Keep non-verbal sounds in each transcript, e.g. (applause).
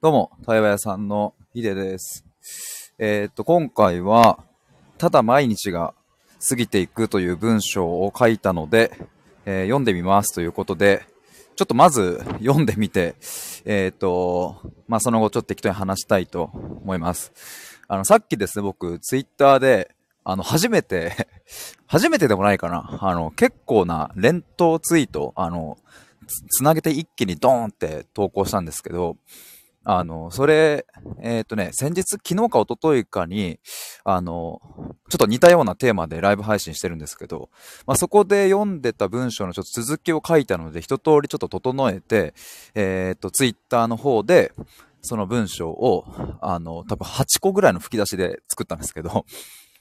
どうも、対話屋さんのヒデです。えーっと、今回は、ただ毎日が過ぎていくという文章を書いたので、えー読んでみますということで、ちょっとまず読んでみて、えーっと、まあ、その後ちょっと適当に話したいと思います。あの、さっきですね、僕、ツイッターで、あの、初めて、(laughs) 初めてでもないかな。あの、結構な連投ツイート、あの、つつなげて一気にドーンって投稿したんですけど、あの、それ、えっ、とね、先日、昨日か一昨日かに、あの、ちょっと似たようなテーマでライブ配信してるんですけど、まあ、そこで読んでた文章のちょっと続きを書いたので、一通りちょっと整えて、えっ、と、ツイッターの方で、その文章を、あの、多分8個ぐらいの吹き出しで作ったんですけど、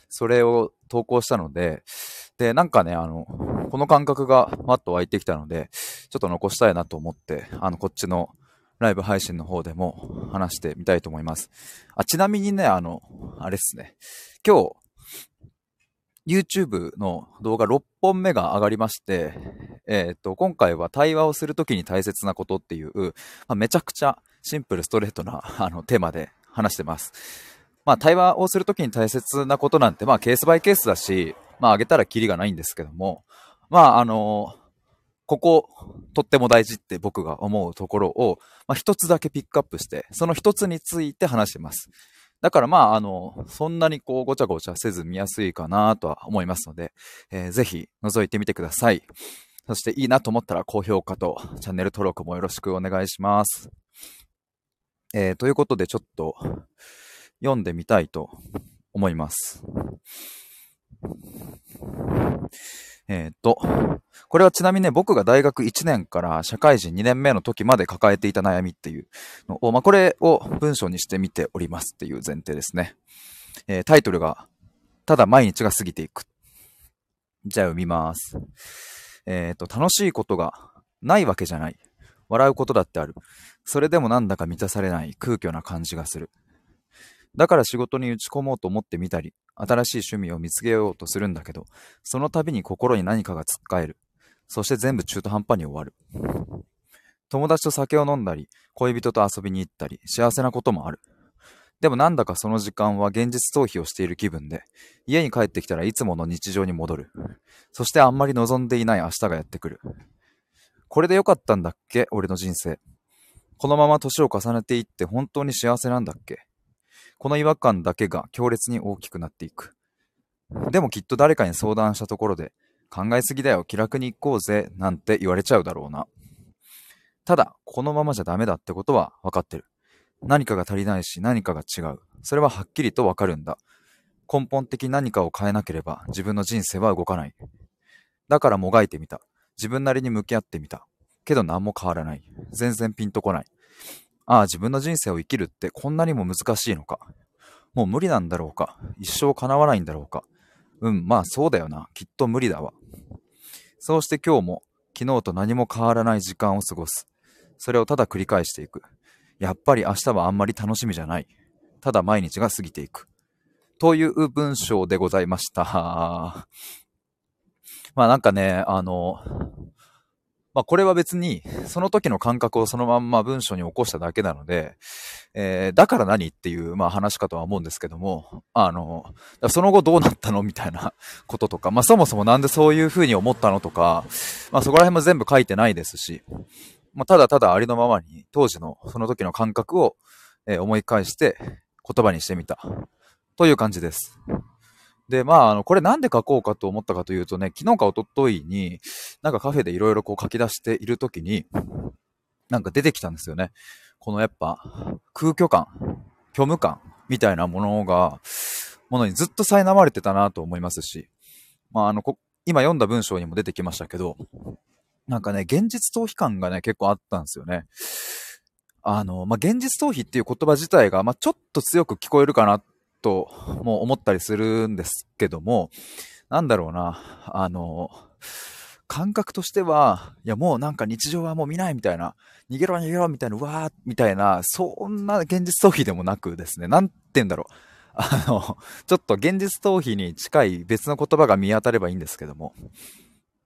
それを投稿したので、で、なんかね、あの、この感覚がマッと湧いてきたので、ちょっと残したいなと思って、あの、こっちのライブ配信の方でも話してみたいと思います。あ、ちなみにね、あの、あれっすね。今日、YouTube の動画6本目が上がりまして、えっ、と、今回は対話をするときに大切なことっていう、まあ、めちゃくちゃシンプルストレートなあのテーマで話してます。まあ、対話をするときに大切なことなんて、まあ、ケースバイケースだし、まあ、上げたらキリがないんですけども、まあ、あのここ、とっても大事って僕が思うところを、まあ、一つだけピックアップして、その一つについて話します。だからまあ、あの、そんなにこう、ごちゃごちゃせず見やすいかなとは思いますので、えーぜひ覗いてみてください。そしていいなと思ったら高評価とチャンネル登録もよろしくお願いします。えーということでちょっと読んでみたいと思います。えっ、と、これはちなみにね、僕が大学1年から社会人2年目の時まで抱えていた悩みっていうのを、まあ、これを文章にしてみておりますっていう前提ですね。えータイトルが、ただ毎日が過ぎていく。じゃあ読みます。えっ、と、楽しいことがないわけじゃない。笑うことだってある。それでもなんだか満たされない空虚な感じがする。だから仕事に打ち込もうと思ってみたり、新しい趣味を見つけようとするんだけど、その度に心に何かがつっかえる。そして全部中途半端に終わる。友達と酒を飲んだり、恋人と遊びに行ったり、幸せなこともある。でもなんだかその時間は現実逃避をしている気分で、家に帰ってきたらいつもの日常に戻る。そしてあんまり望んでいない明日がやってくる。これでよかったんだっけ？俺の人生。このまま年を重ねていって本当に幸せなんだっけ？この違和感だけが強烈に大きくなっていく。でもきっと誰かに相談したところで、考えすぎだよ、気楽に行こうぜ、なんて言われちゃうだろうな。ただ、このままじゃダメだってことは分かってる。何かが足りないし何かが違う。それははっきりと分かるんだ。根本的に何かを変えなければ自分の人生は動かない。だからもがいてみた。自分なりに向き合ってみた。けど何も変わらない。全然ピンとこない。ああ、自分の人生を生きるってこんなにも難しいのか。もう無理なんだろうか。一生叶わないんだろうか。うん、まあそうだよな。きっと無理だわ。そうして今日も昨日と何も変わらない時間を過ごす。それをただ繰り返していく。やっぱり明日はあんまり楽しみじゃない。ただ毎日が過ぎていく。という文章でございました。(laughs) まあなんかね、あの、まあこれは別にその時の感覚をそのまんま文章に起こしただけなので、えーだから何っていうまあ話かとは思うんですけども、あの、その後どうなったのみたいなこととか、まあそもそもなんでそういう風に思ったのとか、まあそこら辺も全部書いてないですし、まあただただありのままに当時のその時の感覚を、えー思い返して言葉にしてみた。という感じです。で、まあ、あの、これなんで書こうかと思ったかというとね、昨日か一昨日に、なんかカフェでいろいろこう書き出しているときに、なんか出てきたんですよね。このやっぱ、空虚感、虚無感みたいなものが、ものにずっと苛まれてたなと思いますし、まあ、あの、今読んだ文章にも出てきましたけど、なんかね、現実逃避感がね、結構あったんですよね。あの、まあ、現実逃避っていう言葉自体が、まあ、ちょっと強く聞こえるかなと、も思ったりするんですけども、なんだろうな、あの、感覚としては、いやもうなんか日常はもう見ないみたいな、逃げろ逃げろみたいな、うわーみたいな、そんな現実逃避でもなくですね、なんて言うんだろう。あの、ちょっと現実逃避に近い別の言葉が見当たればいいんですけども、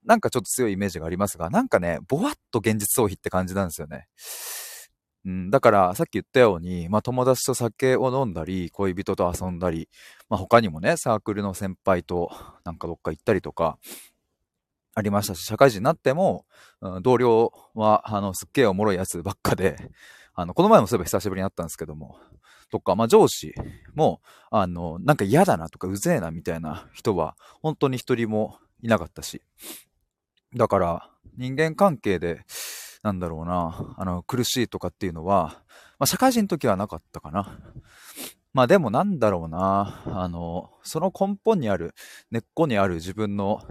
なんかちょっと強いイメージがありますが、なんかね、ぼわっと現実逃避って感じなんですよね。うん、だから、さっき言ったように、まあ友達と酒を飲んだり、恋人と遊んだり、まあ他にもね、サークルの先輩となんかどっか行ったりとか、ありましたし、社会人になっても、うん、同僚は、あの、すっげえおもろいやつばっかで、あの、この前もそういえば久しぶりに会ったんですけども、とか、まあ上司も、あの、なんか嫌だなとかうぜえなみたいな人は、本当に一人もいなかったし、だから、人間関係で、なんだろうな、あの、苦しいとかっていうのは、まあ、社会人の時はなかったかな。まあでもなんだろうな、あの、その根本にある、根っこにある自分の、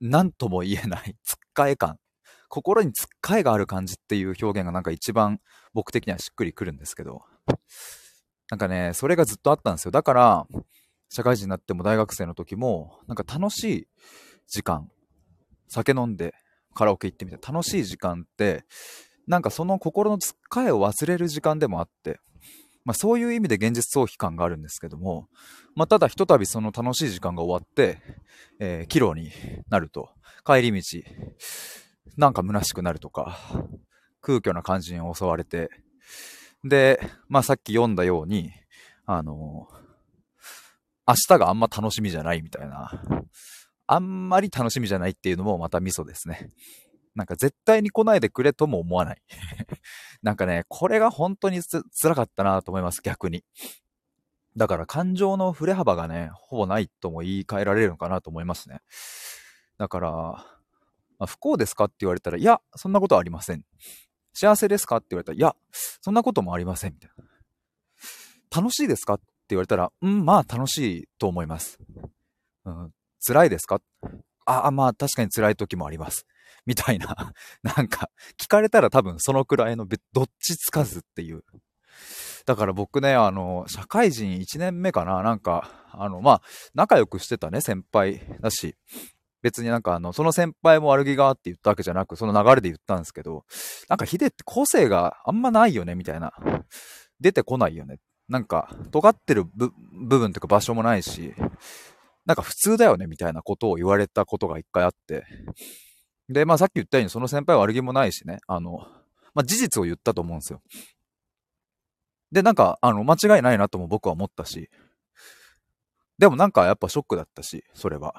なんとも言えない、つっかえ感。心につっかえがある感じっていう表現がなんか一番僕的にはしっくりくるんですけど、なんかね、それがずっとあったんですよ。だから、社会人になっても大学生の時も、なんか楽しい時間、酒飲んでカラオケ行ってみて楽しい時間って、なんかその心のつっかえを忘れる時間でもあって、まあそういう意味で現実逃避感があるんですけども、まあただひとたびその楽しい時間が終わって、えー、岐路になると、帰り道、なんか虚しくなるとか、空虚な感じに襲われて、で、まあさっき読んだように、あの明日があんま楽しみじゃないみたいな、あんまり楽しみじゃないっていうのもまたミソですね。なんか絶対に来ないでくれとも思わない。(laughs) なんかね、これが本当につ辛かったなと思います、逆に。だから感情の振れ幅がね、ほぼないとも言い換えられるのかなと思いますね。だから、まあ、不幸ですかって言われたら、いや、そんなことはありません。幸せですかって言われたら、いや、そんなこともありません。みたいな。楽しいですかって言われたら、うん、まあ楽しいと思います。うん、辛いですか？ああ、まあ確かに辛い時もあります。(laughs) みたいな。(laughs) なんか、聞かれたら多分そのくらいのどっちつかずっていう。だから僕ね、あの、社会人1年目かななんか、あの、まあ、仲良くしてたね、先輩だし、別になんかあの、その先輩も悪気があって言ったわけじゃなく、その流れで言ったんですけど、なんかヒデって個性があんまないよね、みたいな。出てこないよね。なんか、尖ってる部分というか場所もないし、なんか普通だよねみたいなことを言われたことが一回あって。で、まあさっき言ったようにその先輩は悪気もないしね、あの、まあ事実を言ったと思うんですよ。で、なんか、あの、間違いないなとも僕は思ったし、でもなんかやっぱショックだったし、それは。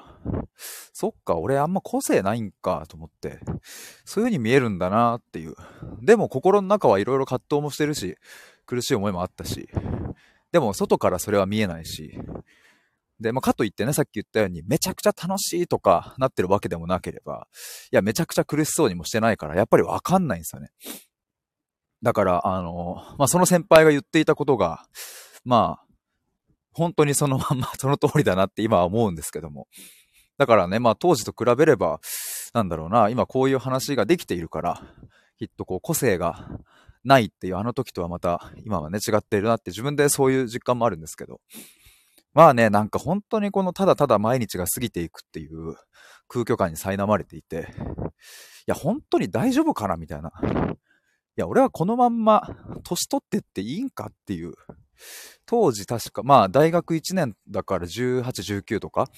そっか、俺あんま個性ないんかと思って、そういう風に見えるんだなっていう。でも心の中はいろいろ葛藤もしてるし、苦しい思いもあったし、でも外からそれは見えないし、で、まあ、かといってね、さっき言ったように、めちゃくちゃ楽しいとかなってるわけでもなければ、いや、めちゃくちゃ苦しそうにもしてないから、やっぱりわかんないんですよね。だから、あの、まあ、その先輩が言っていたことが、まあ、本当にそのまんま、(laughs) その通りだなって今は思うんですけども。だからね、まあ、当時と比べれば、なんだろうな、今こういう話ができているから、きっとこう、個性がないっていうあの時とはまた、今はね、違っているなって自分でそういう実感もあるんですけど。まあね、なんか本当にこのただただ毎日が過ぎていくっていう空虚感に苛まれていて、いや、本当に大丈夫かなみたいな。いや、俺はこのまんま年取ってっていいんかっていう。当時確か、まあ大学1年だから18、19とか、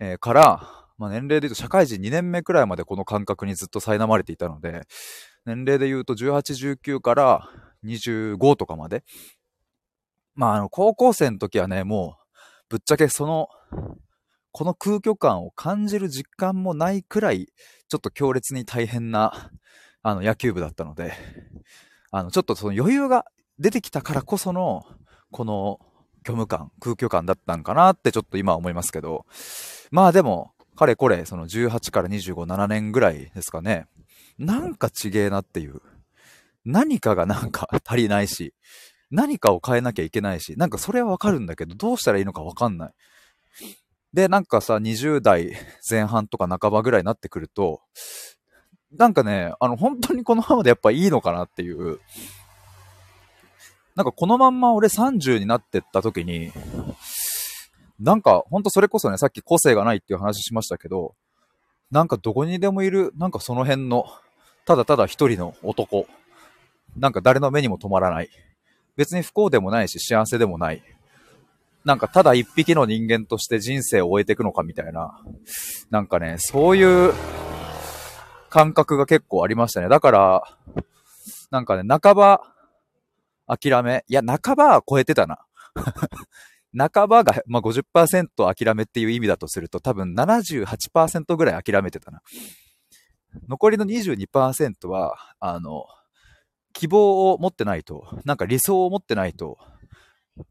えー、から、まあ年齢で言うと社会人2年目くらいまでこの感覚にずっと苛まれていたので、年齢で言うと18、19から25とかまで。まああの高校生の時はね、もうぶっちゃけその、この空虚感を感じる実感もないくらい、ちょっと強烈に大変な、あの、野球部だったので、あの、ちょっとその余裕が出てきたからこその、この虚無感、空虚感だったんかなってちょっと今は思いますけど、まあでも、かれこれ、その18から25、7年ぐらいですかね。なんかちげえなっていう。何かがなんか足りないし、何かを変えなきゃいけないし、なんかそれはわかるんだけど、どうしたらいいのかわかんない。で、なんかさ、20代前半とか半ばぐらいになってくると、なんかね、あの、本当にこのままでやっぱいいのかなっていう、なんかこのまんま俺30になってった時に、なんかほんとそれこそね、さっき個性がないっていう話しましたけど、なんかどこにでもいる、なんかその辺の、ただただ一人の男、なんか誰の目にも止まらない。別に不幸でもないし幸せでもない。なんかただ一匹の人間として人生を終えていくのかみたいな。なんかね、そういう感覚が結構ありましたね。だから、なんかね、半ば諦め、いや、半ばは超えてたな。(laughs) 半ばが、まあ、50%諦めっていう意味だとすると、多分78%ぐらい諦めてたな。残りの22%は、あの、希望を持ってないと、なんか理想を持ってないと、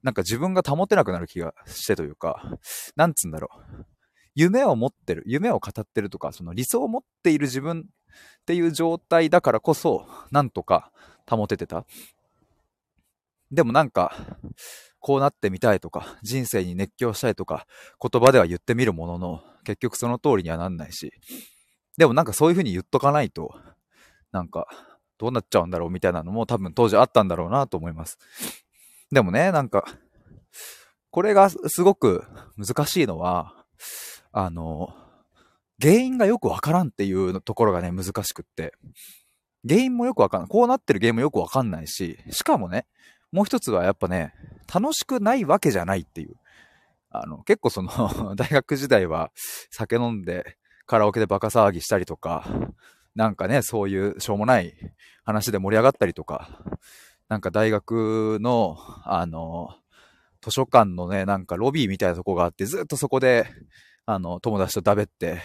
なんか自分が保てなくなる気がしてというか、なんつうんだろう。夢を持ってる、夢を語ってるとか、その理想を持っている自分っていう状態だからこそ、なんとか保ててた。でもなんか、こうなってみたいとか、人生に熱狂したいとか、言葉では言ってみるものの、結局その通りにはなんないし、でもなんかそういう風に言っとかないと、なんか、どうなっちゃうんだろうみたいなのも多分当時あったんだろうなと思います。でもね、なんか、これがすごく難しいのは、あの、原因がよくわからんっていうところがね、難しくって、原因もよくわかんない。こうなってる原因もよくわかんないし、しかもね、もう一つはやっぱね、楽しくないわけじゃないっていう。あの、結構その (laughs) 大学時代は酒飲んでカラオケでバカ騒ぎしたりとか、なんかね、そういうしょうもない話で盛り上がったりとか、なんか大学の、あの、図書館のね、なんかロビーみたいなとこがあって、ずっとそこで、あの、友達と食べって、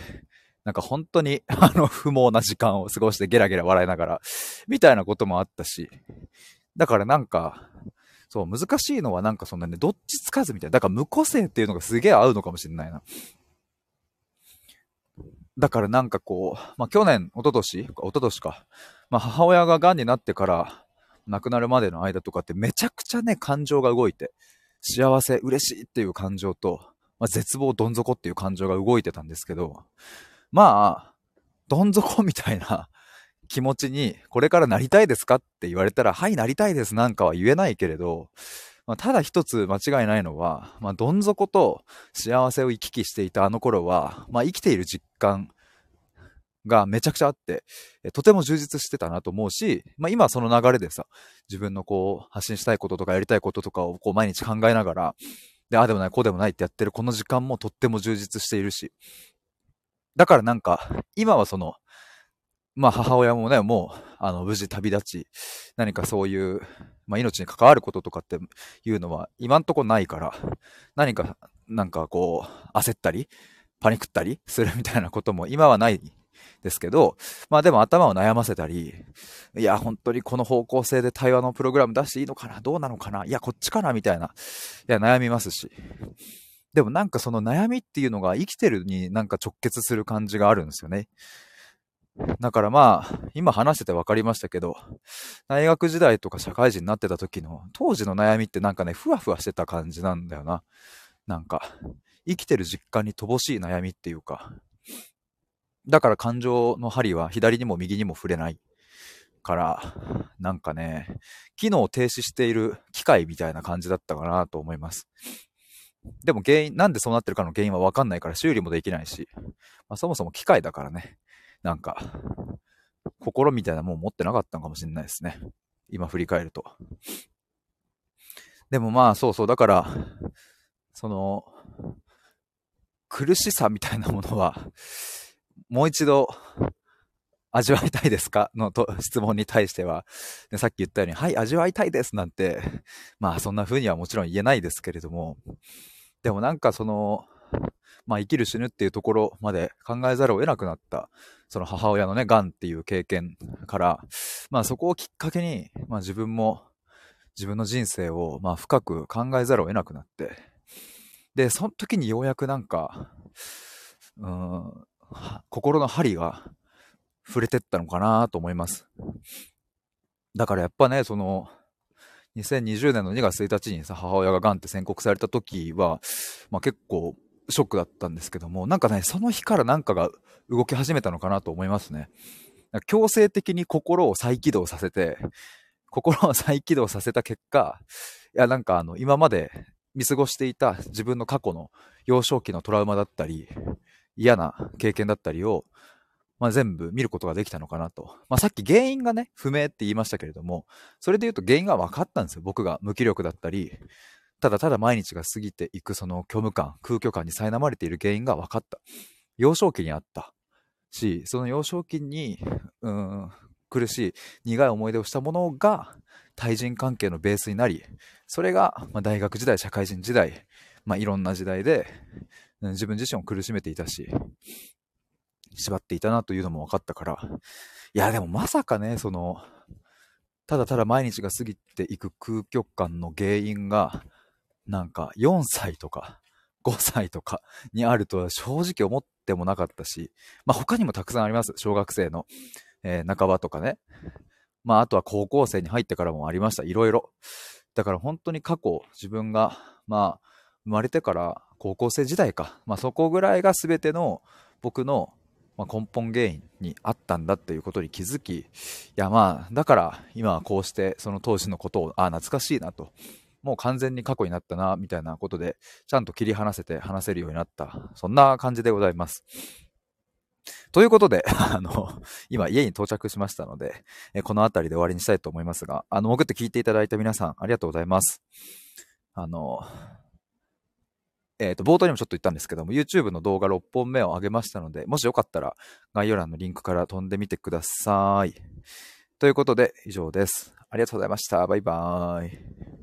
なんか本当に、(laughs) あの、不毛な時間を過ごしてゲラゲラ笑いながら、みたいなこともあったし、だからなんか、そう、難しいのはなんかそんなね、どっちつかずみたいな。だから無個性っていうのがすげえ合うのかもしれないな。だからなんかこう、まあ去年、一昨年一昨年か。まあ母親が癌になってから亡くなるまでの間とかってめちゃくちゃね、感情が動いて、幸せ、嬉しいっていう感情と、まあ、絶望、どん底っていう感情が動いてたんですけど、まあ、どん底みたいな気持ちに、これからなりたいですかって言われたら、はい、なりたいですなんかは言えないけれど、まあ、ただ一つ間違いないのは、まあ、どん底と幸せを行き来していたあの頃は、まあ、生きている実感がめちゃくちゃあって、とても充実してたなと思うし、まあ、今はその流れでさ、自分のこう、発信したいこととかやりたいこととかをこう毎日考えながら、で、ああでもない、こうでもないってやってるこの時間もとっても充実しているし、だからなんか、今はその、まあ母親もね、もう、あの、無事旅立ち、何かそういう、まあ命に関わることとかっていうのは今んとこないから、何か、なんかこう、焦ったり、パニクったりするみたいなことも今はないですけど、まあでも頭を悩ませたり、いや、本当にこの方向性で対話のプログラム出していいのかなどうなのかないや、こっちかなみたいな。いや、悩みますし。でもなんかその悩みっていうのが生きてるになんか直結する感じがあるんですよね。だからまあ、今話してて分かりましたけど、大学時代とか社会人になってた時の当時の悩みってなんかね、ふわふわしてた感じなんだよな。なんか、生きてる実感に乏しい悩みっていうか。だから感情の針は左にも右にも触れないから、なんかね、機能を停止している機械みたいな感じだったかなと思います。でも原因、なんでそうなってるかの原因はわかんないから修理もできないし、まあ、そもそも機械だからね、なんか、心みたいなもん持ってなかったのかもしれないですね。今振り返ると。でもまあそうそう、だから、その、苦しさみたいなものは、もう一度味わいたいですか？のと質問に対しては、ね、さっき言ったように、はい、味わいたいですなんて、まあそんな風にはもちろん言えないですけれども、でもなんかその、まあ生きる死ぬっていうところまで考えざるを得なくなった、その母親のね、癌っていう経験から、まあそこをきっかけに、まあ自分も自分の人生をまあ深く考えざるを得なくなって、で、その時にようやくなんか、うん、心の針が触れてったのかなと思います。だからやっぱね、その、2020年の2月1日にさ、母親が癌って宣告された時は、まあ結構ショックだったんですけども、なんかね、その日からなんかが動き始めたのかなと思いますね。強制的に心を再起動させて、心を再起動させた結果、いや、なんかあの、今まで見過ごしていた自分の過去の幼少期のトラウマだったり、嫌な経験だったりを、まあ、全部見ることができたのかなと。まあ、さっき原因がね、不明って言いましたけれども、それで言うと原因が分かったんですよ。僕が無気力だったり、ただただ毎日が過ぎていくその虚無感、空虚感に苛まれている原因が分かった。幼少期にあった。し、その幼少期に、うん、苦しい苦い思い出をしたものが対人関係のベースになり、それが、ま、大学時代、社会人時代、まあ、いろんな時代で、自分自身を苦しめていたし、縛っていたなというのも分かったから、いや、でもまさかね、その、ただただ毎日が過ぎていく空虚感の原因が、なんか4歳とか (laughs) 5歳とかにあるとは正直思ってもなかったし、まあ他にもたくさんあります。小学生の、えー、半ばとかね。まああとは高校生に入ってからもありました。いろいろ。だから本当に過去自分が、まあ生まれてから高校生時代か。まあそこぐらいが全ての僕のま根本原因にあったんだっていうことに気づき、いやまあ、だから今はこうしてその当時のことを、ああ、懐かしいなと。もう完全に過去になったな、みたいなことで、ちゃんと切り離せて話せるようになった。そんな感じでございます。ということで、(laughs) あの、今家に到着しましたので、この辺りで終わりにしたいと思いますが、あの、潜って聞いていただいた皆さん、ありがとうございます。あの、えっ、ー、と、冒頭にもちょっと言ったんですけども、YouTube の動画6本目を上げましたので、もしよかったら概要欄のリンクから飛んでみてください。ということで、以上です。ありがとうございました。バイバーイ。